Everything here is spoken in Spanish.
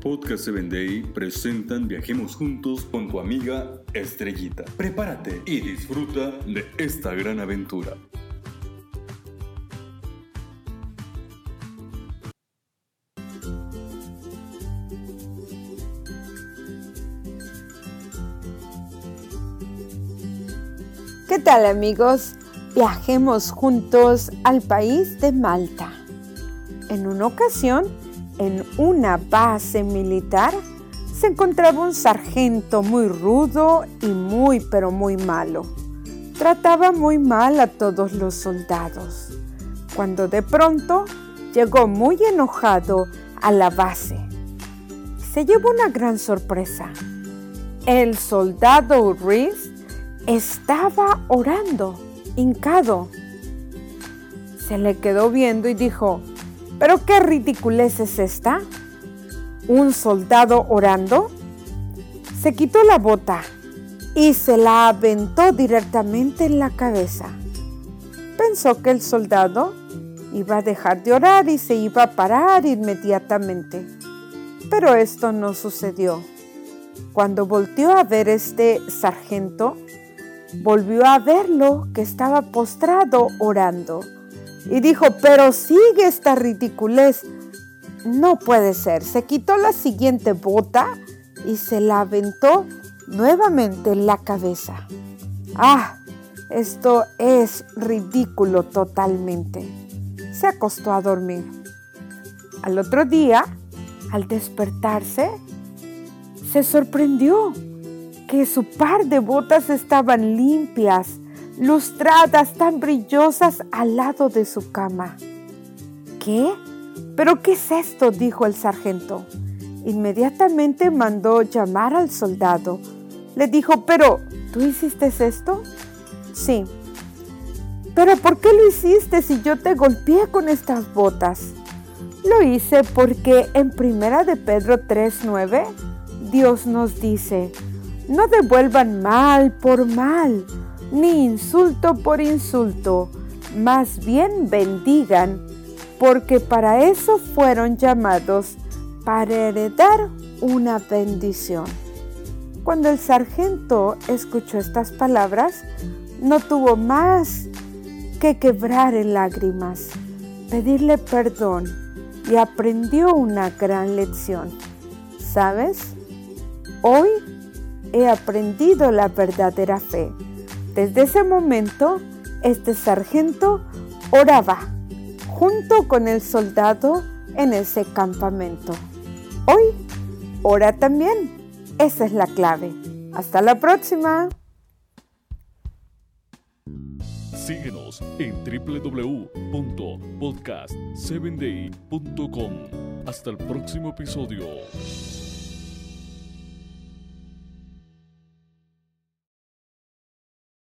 Podcast 7 Day presentan Viajemos Juntos con tu amiga Estrellita. Prepárate y disfruta de esta gran aventura. ¿Qué tal amigos? Viajemos juntos al país de Malta. En una ocasión, en una base militar, se encontraba un sargento muy rudo y muy pero muy malo. Trataba muy mal a todos los soldados, cuando de pronto llegó muy enojado a la base. Se llevó una gran sorpresa. El soldado Reese estaba orando, hincado. Se le quedó viendo y dijo, ¿pero qué ridiculez es esta? ¿Un soldado orando? Se quitó la bota y se la aventó directamente en la cabeza. Pensó que el soldado iba a dejar de orar y se iba a parar inmediatamente. Pero esto no sucedió. Cuando volteó a ver este sargento, volvió a verlo que estaba postrado orando y dijo, pero sigue esta ridiculez. No puede ser. Se quitó la siguiente bota y se la aventó nuevamente en la cabeza. Ah, esto es ridículo totalmente. Se acostó a dormir. Al otro día, al despertarse, se sorprendió que su par de botas estaban limpias, lustradas, tan brillosas al lado de su cama. ¿Qué? ¿Pero qué es esto? dijo el sargento. Inmediatamente mandó llamar al soldado. Le dijo, pero, ¿tú hiciste esto? Sí. Pero ¿por qué lo hiciste si yo te golpeé con estas botas? Lo hice porque en Primera de Pedro 3:9 Dios nos dice, no devuelvan mal por mal, ni insulto por insulto, más bien bendigan, porque para eso fueron llamados, para heredar una bendición. Cuando el sargento escuchó estas palabras, no tuvo más que quebrar en lágrimas, pedirle perdón y aprendió una gran lección. ¿Sabes? Hoy he aprendido la verdadera fe. Desde ese momento, este sargento oraba junto con el soldado en ese campamento. Hoy, ora también. Esa es la clave. Hasta la próxima. Síguenos en www.podcast7day.com. Hasta el próximo episodio.